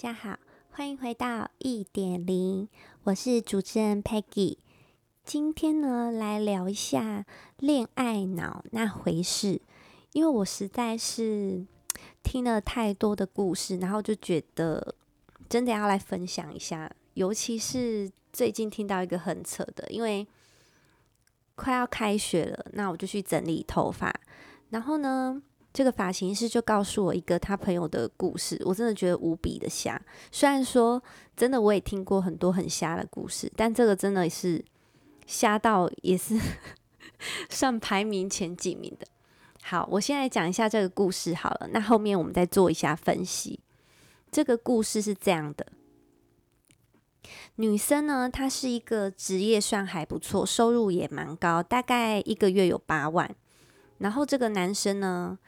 大家好，欢迎回到一点零，我是主持人 Peggy。今天呢，来聊一下恋爱脑那回事，因为我实在是听了太多的故事，然后就觉得真的要来分享一下。尤其是最近听到一个很扯的，因为快要开学了，那我就去整理头发，然后呢，这个发型师就告诉我一个他朋友的故事，我真的觉得无比的瞎。虽然说真的我也听过很多很瞎的故事，但这个真的是瞎到也是 算排名前几名的。好，我先来讲一下这个故事好了，那后面我们再做一下分析。这个故事是这样的：女生呢，她是一个职业算还不错，收入也蛮高，大概一个月有八万。然后这个男生呢，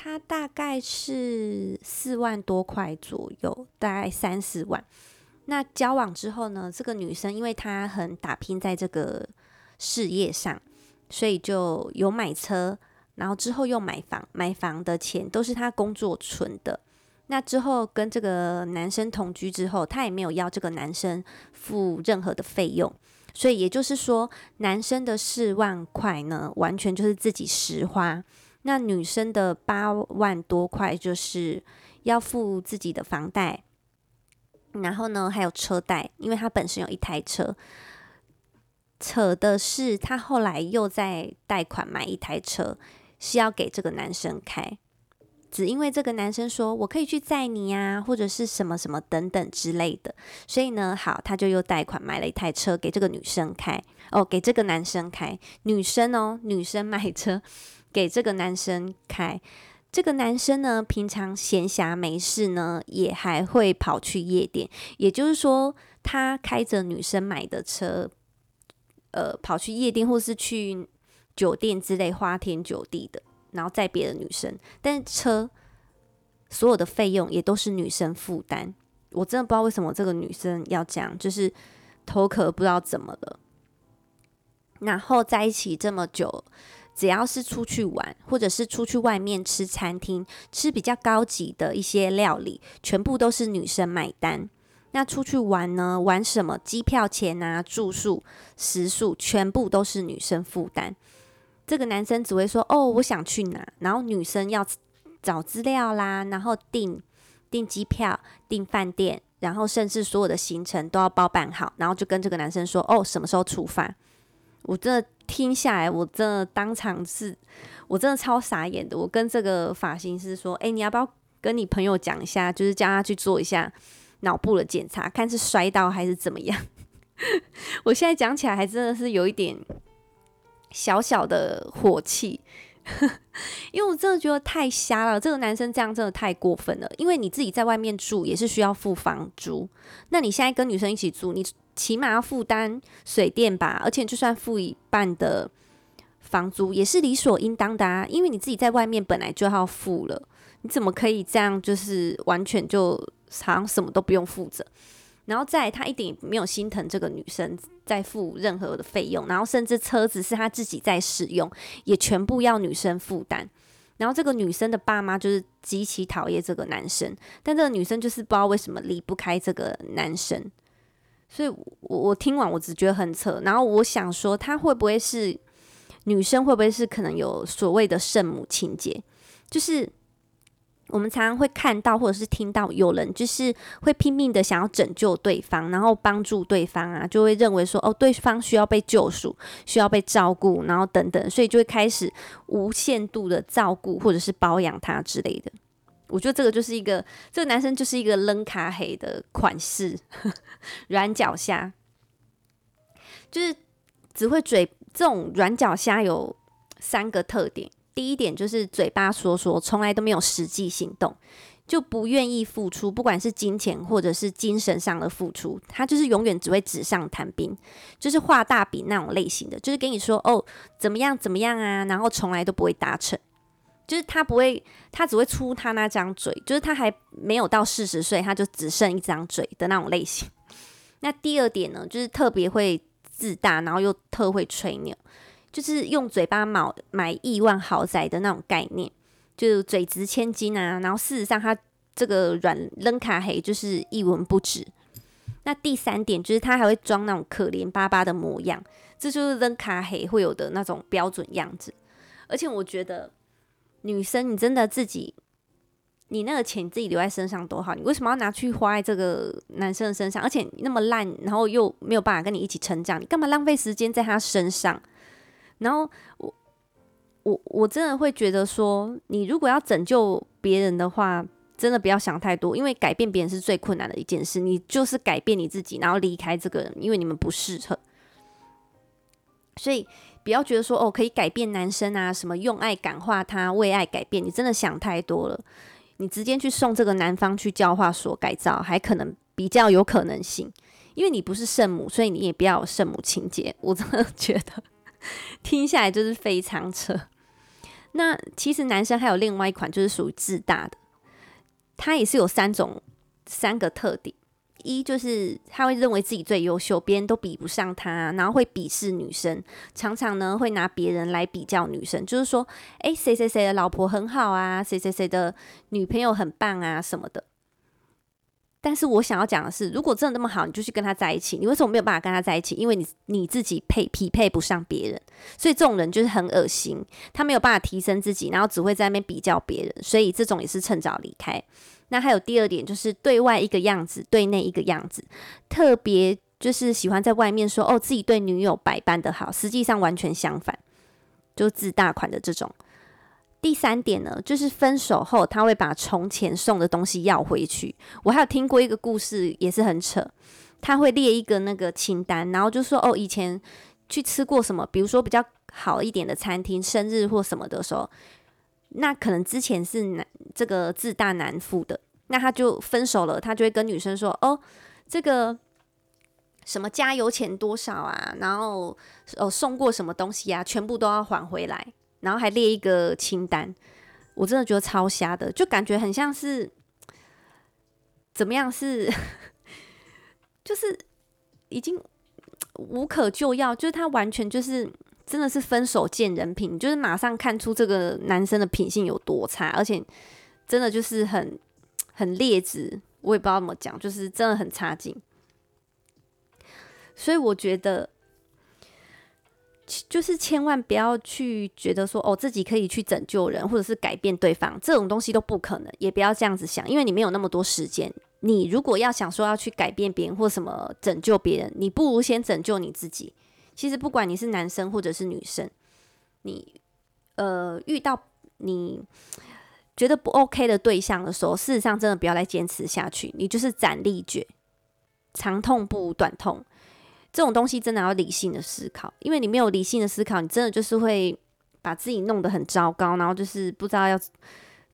他大概是四万多块左右，大概三四万。那交往之后呢，这个女生因为她很打拼在这个事业上，所以就有买车，然后之后又买房，买房的钱都是她工作存的。那之后跟这个男生同居之后，她也没有要这个男生付任何的费用，所以也就是说，男生的四万块呢，完全就是自己实花。那女生的八万多块就是要付自己的房贷，然后呢，还有车贷，因为她本身有一台车。扯的是，她后来又在贷款买一台车，是要给这个男生开，只因为这个男生说我可以去载你啊，或者是什么什么等等之类的，所以呢，好，他就又贷款买了一台车给这个女生开，哦，给这个男生开，女生哦，女生买车。给这个男生开，这个男生呢，平常闲暇没事呢，也还会跑去夜店。也就是说，他开着女生买的车，呃，跑去夜店或是去酒店之类花天酒地的，然后载别的女生。但是车所有的费用也都是女生负担。我真的不知道为什么这个女生要这样，就是头壳不知道怎么了。然后在一起这么久。只要是出去玩，或者是出去外面吃餐厅，吃比较高级的一些料理，全部都是女生买单。那出去玩呢？玩什么？机票钱啊，住宿、食宿，全部都是女生负担。这个男生只会说：“哦，我想去哪？”然后女生要找资料啦，然后订订机票、订饭店，然后甚至所有的行程都要包办好，然后就跟这个男生说：“哦，什么时候出发？”我真的。听下来，我真的当场是，我真的超傻眼的。我跟这个发型师说：“哎，你要不要跟你朋友讲一下，就是叫他去做一下脑部的检查，看是摔倒还是怎么样？”我现在讲起来还真的是有一点小小的火气，因为我真的觉得太瞎了。这个男生这样真的太过分了。因为你自己在外面住也是需要付房租，那你现在跟女生一起住，你。起码要负担水电吧，而且就算付一半的房租也是理所应当的啊，因为你自己在外面本来就要付了，你怎么可以这样？就是完全就好像什么都不用负责，然后再他一点也没有心疼这个女生在付任何的费用，然后甚至车子是他自己在使用，也全部要女生负担，然后这个女生的爸妈就是极其讨厌这个男生，但这个女生就是不知道为什么离不开这个男生。所以我，我听完，我只觉得很扯。然后我想说，她会不会是女生？会不会是可能有所谓的圣母情节？就是我们常常会看到，或者是听到有人就是会拼命的想要拯救对方，然后帮助对方啊，就会认为说，哦，对方需要被救赎，需要被照顾，然后等等，所以就会开始无限度的照顾或者是包养他之类的。我觉得这个就是一个，这个男生就是一个扔咖黑的款式，软脚虾，就是只会嘴。这种软脚虾有三个特点，第一点就是嘴巴说说，从来都没有实际行动，就不愿意付出，不管是金钱或者是精神上的付出，他就是永远只会纸上谈兵，就是画大饼那种类型的，就是跟你说哦怎么样怎么样啊，然后从来都不会达成。就是他不会，他只会出他那张嘴，就是他还没有到四十岁，他就只剩一张嘴的那种类型。那第二点呢，就是特别会自大，然后又特会吹牛，就是用嘴巴买买亿万豪宅的那种概念，就嘴值千金啊。然后事实上他这个软扔卡黑就是一文不值。那第三点就是他还会装那种可怜巴巴的模样，这就是扔卡黑会有的那种标准样子。而且我觉得女生，你真的自己，你那个钱自己留在身上多好，你为什么要拿去花在这个男生的身上？而且那么烂，然后又没有办法跟你一起成长，你干嘛浪费时间在他身上？然后我我我真的会觉得说，你如果要拯救别人的话。真的不要想太多，因为改变别人是最困难的一件事。你就是改变你自己，然后离开这个人，因为你们不适合。所以不要觉得说哦，可以改变男生啊，什么用爱感化他，为爱改变。你真的想太多了。你直接去送这个男方去教化所改造，还可能比较有可能性。因为你不是圣母，所以你也不要有圣母情节。我真的觉得 听下来就是非常扯。那其实男生还有另外一款，就是属于自大的。他也是有三种三个特点，一就是他会认为自己最优秀，别人都比不上他，然后会鄙视女生，常常呢会拿别人来比较女生，就是说，诶，谁谁谁的老婆很好啊，谁谁谁的女朋友很棒啊什么的。但是我想要讲的是，如果真的那么好，你就去跟他在一起。你为什么没有办法跟他在一起？因为你你自己配匹配不上别人，所以这种人就是很恶心。他没有办法提升自己，然后只会在那边比较别人，所以这种也是趁早离开。那还有第二点，就是对外一个样子，对内一个样子，特别就是喜欢在外面说哦，自己对女友百般的好，实际上完全相反，就自大款的这种。第三点呢，就是分手后他会把从前送的东西要回去。我还有听过一个故事，也是很扯。他会列一个那个清单，然后就说哦，以前去吃过什么，比如说比较好一点的餐厅，生日或什么的时候，那可能之前是男这个自大男付的，那他就分手了，他就会跟女生说哦，这个什么加油钱多少啊，然后哦送过什么东西啊，全部都要还回来。然后还列一个清单，我真的觉得超瞎的，就感觉很像是怎么样是，就是已经无可救药，就是他完全就是真的是分手见人品，就是马上看出这个男生的品性有多差，而且真的就是很很劣质，我也不知道怎么讲，就是真的很差劲，所以我觉得。就是千万不要去觉得说哦，自己可以去拯救人，或者是改变对方，这种东西都不可能，也不要这样子想，因为你没有那么多时间。你如果要想说要去改变别人或什么拯救别人，你不如先拯救你自己。其实不管你是男生或者是女生，你呃遇到你觉得不 OK 的对象的时候，事实上真的不要再坚持下去，你就是斩立决，长痛不如短痛。这种东西真的要理性的思考，因为你没有理性的思考，你真的就是会把自己弄得很糟糕，然后就是不知道要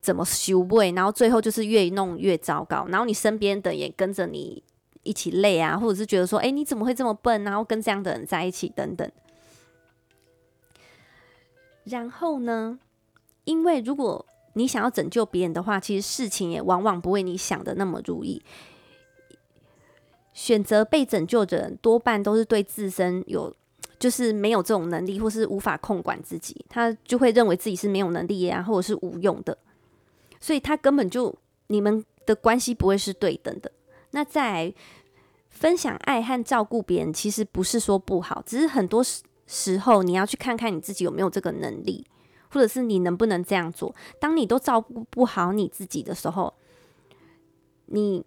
怎么修补，然后最后就是越弄越糟糕，然后你身边的也跟着你一起累啊，或者是觉得说，哎，你怎么会这么笨，然后跟这样的人在一起等等。然后呢，因为如果你想要拯救别人的话，其实事情也往往不会你想的那么如意。选择被拯救的人多半都是对自身有，就是没有这种能力，或是无法控管自己，他就会认为自己是没有能力啊，或者是无用的，所以他根本就你们的关系不会是对等的。那在分享爱和照顾别人，其实不是说不好，只是很多时候你要去看看你自己有没有这个能力，或者是你能不能这样做。当你都照顾不好你自己的时候，你。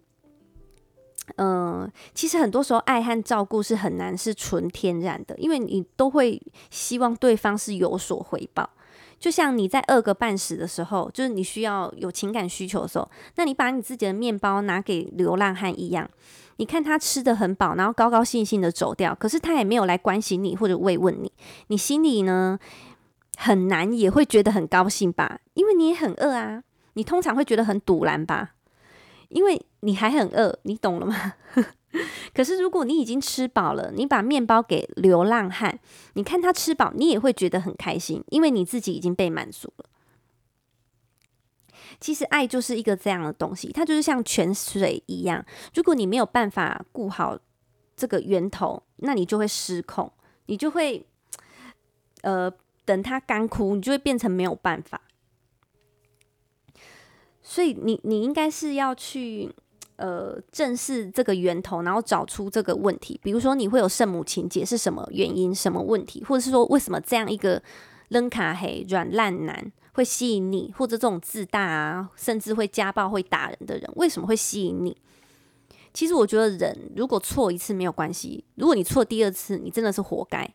嗯、其实很多时候爱和照顾是很难是纯天然的，因为你都会希望对方是有所回报。就像你在饿个半死的时候，就是你需要有情感需求的时候，那你把你自己的面包拿给流浪汉一样，你看他吃得很饱，然后高高兴兴的走掉，可是他也没有来关心你或者慰问你，你心里呢很难也会觉得很高兴吧？因为你也很饿啊，你通常会觉得很赌烂吧？因为你还很饿，你懂了吗？可是如果你已经吃饱了，你把面包给流浪汉，你看他吃饱，你也会觉得很开心，因为你自己已经被满足了。其实爱就是一个这样的东西，它就是像泉水一样，如果你没有办法顾好这个源头，那你就会失控，你就会呃等它干枯，你就会变成没有办法。所以你你应该是要去呃正视这个源头，然后找出这个问题。比如说你会有圣母情节是什么原因、什么问题，或者是说为什么这样一个扔卡黑软烂男会吸引你，或者这种自大啊，甚至会家暴、会打人的人为什么会吸引你？其实我觉得人如果错一次没有关系，如果你错第二次，你真的是活该。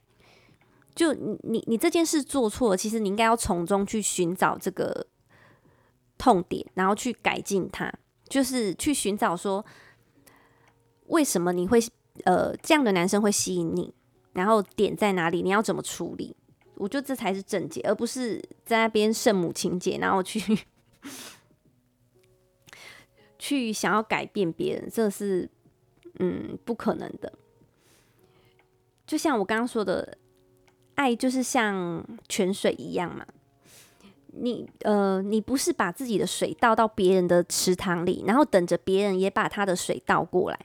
就你你你这件事做错了，其实你应该要从中去寻找这个痛点，然后去改进它，就是去寻找说为什么你会呃这样的男生会吸引你，然后点在哪里，你要怎么处理？我觉得这才是正解，而不是在那边圣母情节，然后去 去想要改变别人，这是嗯不可能的。就像我刚刚说的。爱就是像泉水一样嘛，你呃，你不是把自己的水倒到别人的池塘里，然后等着别人也把他的水倒过来，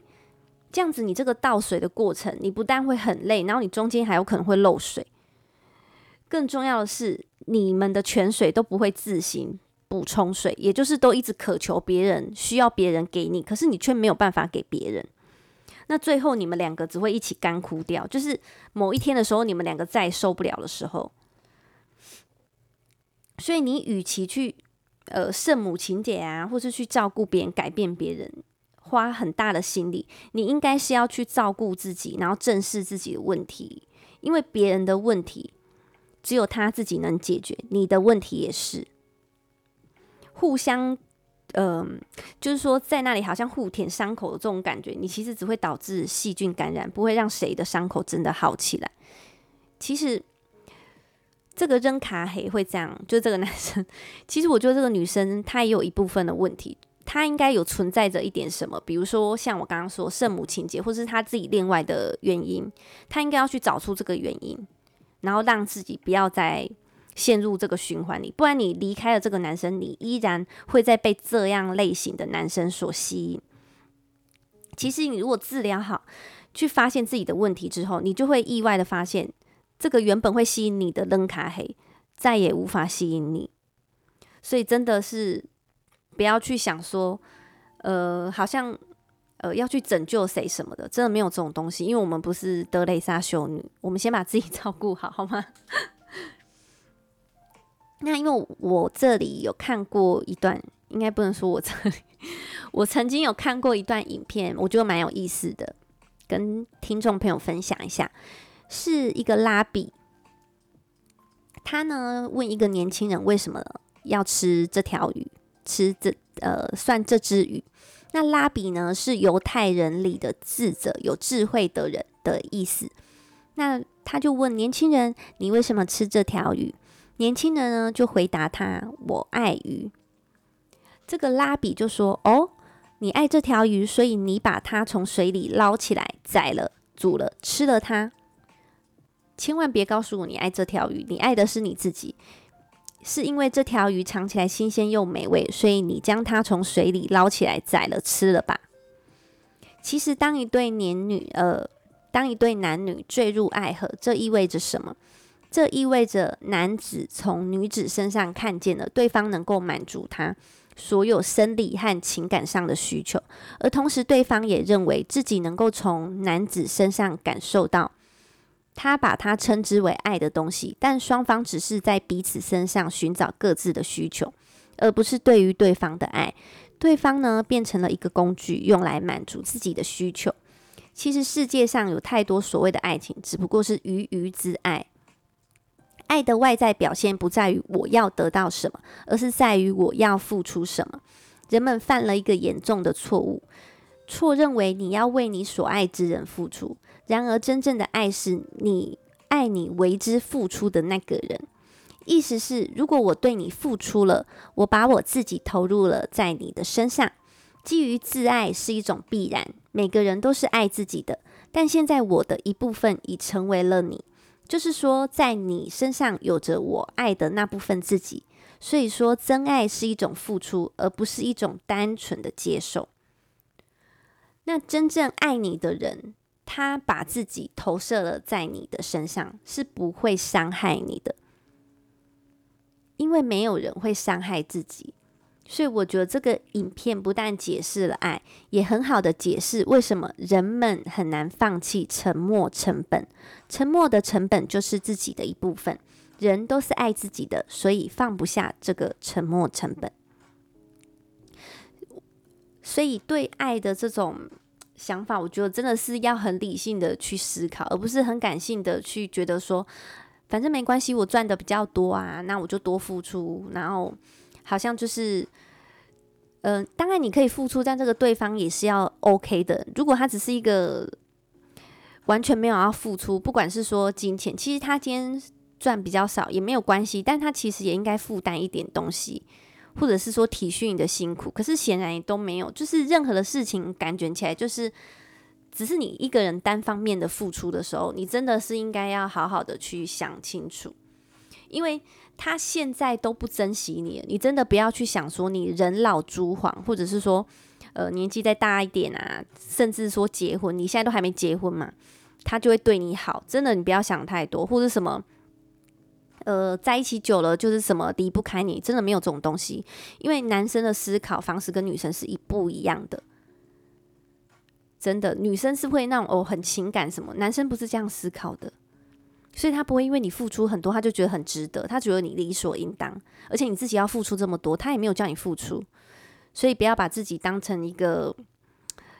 这样子你这个倒水的过程，你不但会很累，然后你中间还有可能会漏水。更重要的是，你们的泉水都不会自行补充水，也就是都一直渴求别人，需要别人给你，可是你却没有办法给别人。那最后你们两个只会一起干枯掉，就是某一天的时候，你们两个再受不了的时候。所以你与其去呃圣母情节啊，或是去照顾别人、改变别人，花很大的心力，你应该是要去照顾自己，然后正视自己的问题，因为别人的问题只有他自己能解决，你的问题也是互相。嗯、就是说，在那里好像互舔伤口的这种感觉，你其实只会导致细菌感染，不会让谁的伤口真的好起来。其实这个扔卡黑会这样，就这个男生，其实我觉得这个女生她也有一部分的问题，她应该有存在着一点什么，比如说像我刚刚说圣母情节，或是她自己另外的原因，她应该要去找出这个原因，然后让自己不要再。陷入这个循环里，不然你离开了这个男生，你依然会再被这样类型的男生所吸引。其实你如果治疗好，去发现自己的问题之后，你就会意外的发现，这个原本会吸引你的扔卡黑，再也无法吸引你。所以真的是不要去想说，呃，好像呃要去拯救谁什么的，真的没有这种东西，因为我们不是德蕾莎修女，我们先把自己照顾好，好吗？那因为我这里有看过一段，应该不能说我这里，我曾经有看过一段影片，我觉得蛮有意思的，跟听众朋友分享一下。是一个拉比，他呢问一个年轻人为什么要吃这条鱼，吃这呃算这只鱼。那拉比呢是犹太人里的智者，有智慧的人的意思。那他就问年轻人：“你为什么吃这条鱼？”年轻人呢就回答他：“我爱鱼。”这个拉比就说：“哦，你爱这条鱼，所以你把它从水里捞起来，宰了、煮了、吃了它。千万别告诉我你爱这条鱼，你爱的是你自己，是因为这条鱼尝起来新鲜又美味，所以你将它从水里捞起来，宰了吃了吧。其实，当一对年女，呃，当一对男女坠入爱河，这意味着什么？”这意味着男子从女子身上看见了对方能够满足他所有生理和情感上的需求，而同时对方也认为自己能够从男子身上感受到他把它称之为爱的东西，但双方只是在彼此身上寻找各自的需求，而不是对于对方的爱。对方呢，变成了一个工具，用来满足自己的需求。其实世界上有太多所谓的爱情，只不过是鱼鱼之爱。爱的外在表现不在于我要得到什么，而是在于我要付出什么。人们犯了一个严重的错误，错认为你要为你所爱之人付出。然而，真正的爱是你爱你为之付出的那个人。意思是，如果我对你付出了，我把我自己投入了在你的身上，基于自爱是一种必然。每个人都是爱自己的，但现在我的一部分已成为了你。就是说，在你身上有着我爱的那部分自己，所以说真爱是一种付出，而不是一种单纯的接受。那真正爱你的人，他把自己投射了在你的身上，是不会伤害你的，因为没有人会伤害自己。所以我觉得这个影片不但解释了爱，也很好的解释为什么人们很难放弃沉默成本。沉默的成本就是自己的一部分。人都是爱自己的，所以放不下这个沉默成本。所以对爱的这种想法，我觉得真的是要很理性的去思考，而不是很感性的去觉得说，反正没关系，我赚的比较多啊，那我就多付出，然后。好像就是，嗯、当然你可以付出，但这个对方也是要 OK 的。如果他只是一个完全没有要付出，不管是说金钱，其实他今天赚比较少也没有关系，但他其实也应该负担一点东西，或者是说体恤你的辛苦。可是显然也都没有，就是任何的事情感觉起来就是只是你一个人单方面的付出的时候，你真的是应该要好好的去想清楚，因为。他现在都不珍惜你，你真的不要去想说你人老珠黄，或者是说，呃，年纪再大一点啊，甚至说结婚，你现在都还没结婚嘛，他就会对你好。真的，你不要想太多，或者什么，呃，在一起久了就是什么离不开你，真的没有这种东西。因为男生的思考方式跟女生是一不一样的，真的，女生是会那种哦很情感什么，男生不是这样思考的。所以他不会因为你付出很多，他就觉得很值得，他觉得你理所应当，而且你自己要付出这么多，他也没有叫你付出，所以不要把自己当成一个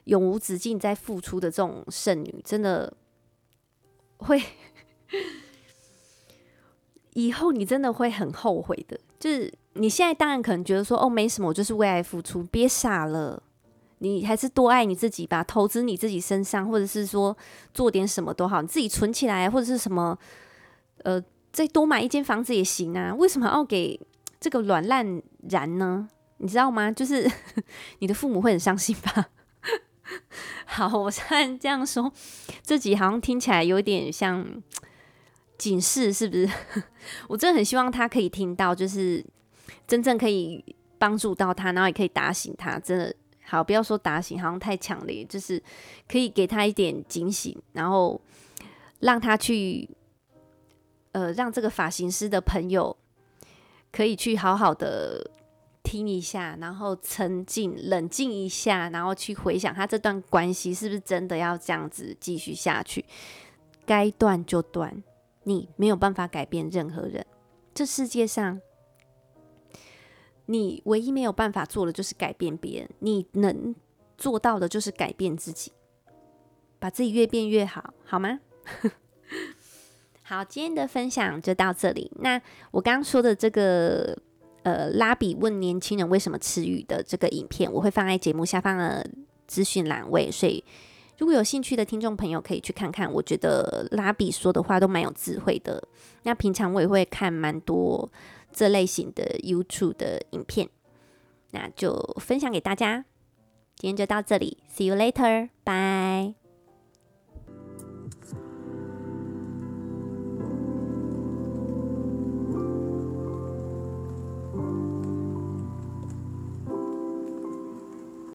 永无止境在付出的这种剩女，真的会以后你真的会很后悔的。就是你现在当然可能觉得说哦没什么，我就是为爱付出，别傻了。你还是多爱你自己吧，投资你自己身上，或者是说做点什么都好，你自己存起来，或者是什么，呃，再多买一间房子也行啊。为什么要给这个软烂然呢？你知道吗？就是 你的父母会很伤心吧。好，我现在这样说，自己好像听起来有点像警示，是不是？我真的很希望他可以听到，就是真正可以帮助到他，然后也可以打醒他，真的。好，不要说打醒，好像太强烈，就是可以给他一点警醒，然后让他去，呃，让这个发型师的朋友可以去好好的听一下，然后沉静、冷静一下，然后去回想他这段关系是不是真的要这样子继续下去，该断就断，你没有办法改变任何人，这世界上。你唯一没有办法做的就是改变别人，你能做到的就是改变自己，把自己越变越好，好吗？好，今天的分享就到这里。那我刚刚说的这个呃，拉比问年轻人为什么吃鱼的这个影片，我会放在节目下方的资讯栏位，所以如果有兴趣的听众朋友可以去看看。我觉得拉比说的话都蛮有智慧的。那平常我也会看蛮多。这类型的 YouTube 的影片，那就分享给大家。今天就到这里，See you later，bye。